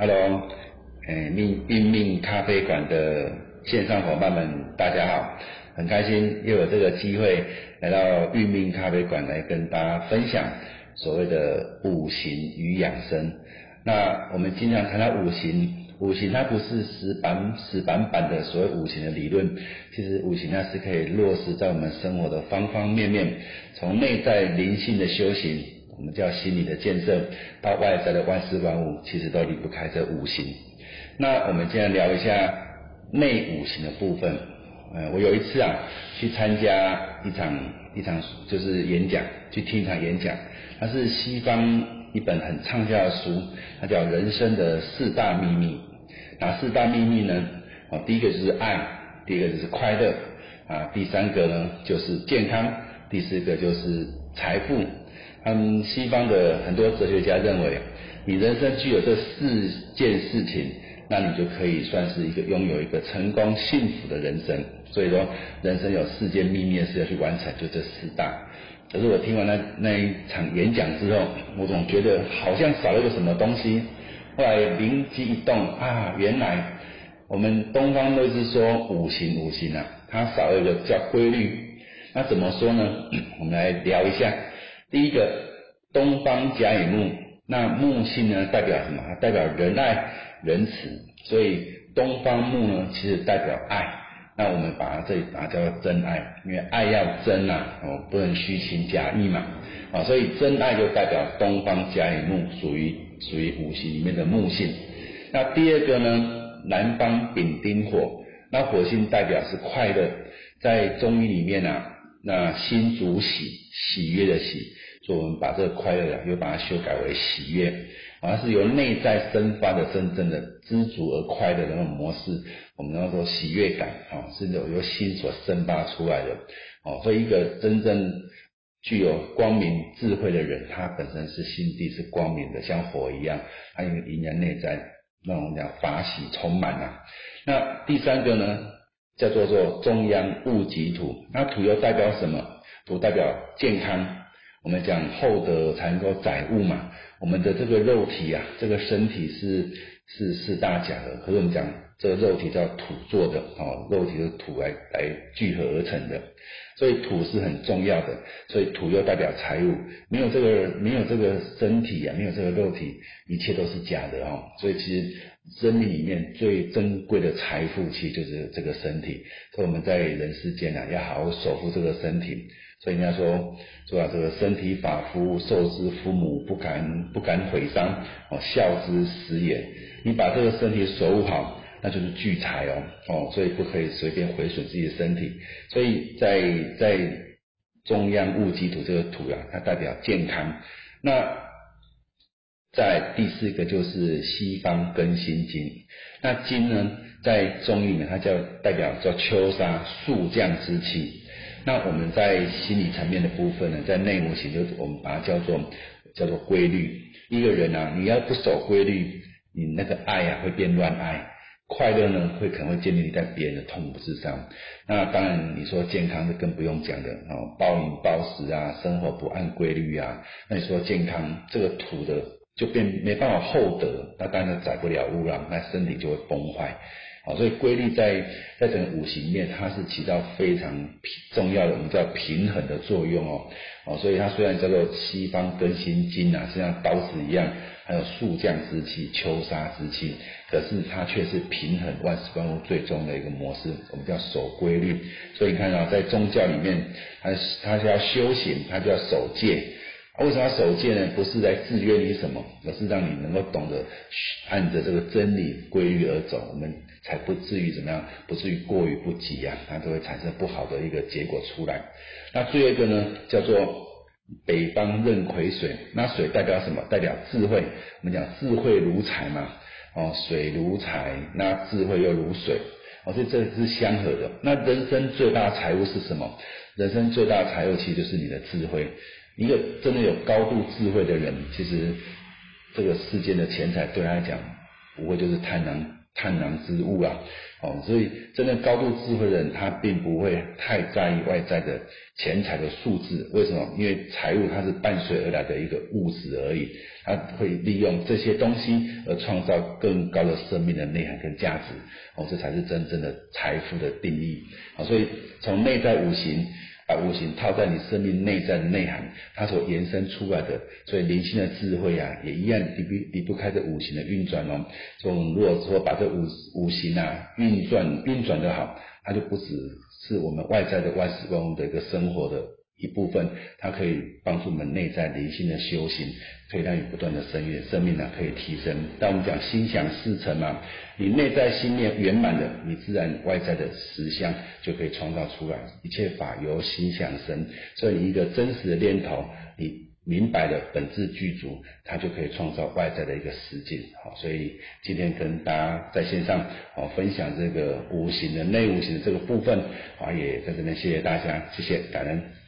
Hello，诶，命运命咖啡馆的线上伙伴们，大家好，很开心又有这个机会来到运命咖啡馆来跟大家分享所谓的五行与养生。那我们经常谈到五行，五行它不是死板死板板的所谓五行的理论，其实五行它是可以落实在我们生活的方方面面，从内在灵性的修行。我们叫心理的建设，到外在的万事万物，其实都离不开这五行。那我们今天聊一下内五行的部分。呃，我有一次啊，去参加一场一场就是演讲，去听一场演讲。它是西方一本很畅销的书，它叫《人生的四大秘密》。哪四大秘密呢？哦，第一个就是爱，第二个就是快乐，啊，第三个呢就是健康，第四个就是财富。他们西方的很多哲学家认为，你人生具有这四件事情，那你就可以算是一个拥有一个成功幸福的人生。所以说，人生有四件秘密是要去完成，就这四大。可是我听完那那一场演讲之后，我总觉得好像少了个什么东西。后来灵机一动啊，原来我们东方都是说五行五行啊，它少了一个叫规律。那怎么说呢？我们来聊一下。第一个东方甲乙木，那木性呢代表什么？代表仁爱、仁慈，所以东方木呢其实代表爱。那我们把它这里把它叫做真爱，因为爱要真呐，哦不能虚情假意嘛，啊所以真爱就代表东方甲乙木，属于属于五行里面的木性。那第二个呢，南方丙丁火，那火星代表是快乐，在中医里面啊，那心主喜，喜悦的喜。所以我们把这个快乐啊，又把它修改为喜悦，好像是由内在生发的真正的知足而快乐的那种模式。我们要说喜悦感啊，是由由心所生发出来的。哦，所以一个真正具有光明智慧的人，他本身是心地是光明的，像火一样，他有迎来内在那种讲法喜充满啊。那第三个呢，叫做做中央物极土，那土又代表什么？土代表健康。我们讲厚德才能够载物嘛，我们的这个肉体啊，这个身体是是是大假的，可是我们讲这个肉体叫土做的哦，肉体是土来来聚合而成的，所以土是很重要的，所以土又代表财物，没有这个没有这个身体啊，没有这个肉体，一切都是假的哦，所以其实生命里面最珍贵的财富其实就是这个身体，所以我们在人世间啊，要好好守护这个身体。所以人家说，说啊，这个身体发肤受之父母，不敢不敢毁伤，哦，孝之始也。你把这个身体守护好，那就是聚财哦，哦，所以不可以随便毁损自己的身体。所以在在中央戊己土这个土呀，它代表健康。那在第四个就是西方庚辛金，那金呢，在中医里面它叫代表叫秋杀肃降之气。那我们在心理层面的部分呢，在内五行就我们把它叫做叫做规律。一个人啊，你要不守规律，你那个爱啊会变乱爱，快乐呢会可能会建立在别人的痛苦之上。那当然你说健康就更不用讲的哦，暴饮暴食啊，生活不按规律啊，那你说健康这个土的就变没办法厚德，那当然载不了污染，那身体就会崩坏。好，所以规律在在整个五行面，它是起到非常重要的，我们叫平衡的作用哦。哦，所以它虽然叫做西方更新金啊，是像刀子一样，还有速降之气、秋杀之气，可是它却是平衡万事万物最终的一个模式，我们叫守规律。所以你看啊，在宗教里面，它它是要修行，它就要守戒。为什么要守戒呢？不是来制约你什么，而是让你能够懂得按着这个真理规律而走，我们才不至于怎么样，不至于过于不及啊，它都会产生不好的一个结果出来。那最后一个呢，叫做北方壬癸水，那水代表什么？代表智慧。我们讲智慧如财嘛，哦，水如财，那智慧又如水，哦，所以这是相合的。那人生最大财物是什么？人生最大财物其实就是你的智慧。一个真的有高度智慧的人，其实这个世间的钱财对他来讲，不会就是贪婪贪婪之物啊。哦，所以真的高度智慧的人，他并不会太在意外在的钱财的数字。为什么？因为财物它是伴随而来的一个物质而已，他会利用这些东西而创造更高的生命的内涵跟价值。哦，这才是真正的财富的定义。啊，所以从内在五行。把五行套在你生命内在的内涵，它所延伸出来的，所以灵性的智慧啊，也一样离不离不开这五行的运转哦。所以，如果说把这五五行啊运转运转的好，它就不只是我们外在的万事万物的一个生活的。一部分，它可以帮助我们内在灵性的修行，可以让你不断的升越生命呢可以提升。但我们讲心想事成嘛，你内在心念圆满的，你自然外在的实相就可以创造出来。一切法由心想生，所以你一个真实的念头，你明白的本质具足，它就可以创造外在的一个实境。好，所以今天跟大家在线上好分享这个无形的内无形的这个部分，啊，也在这边谢谢大家，谢谢感恩。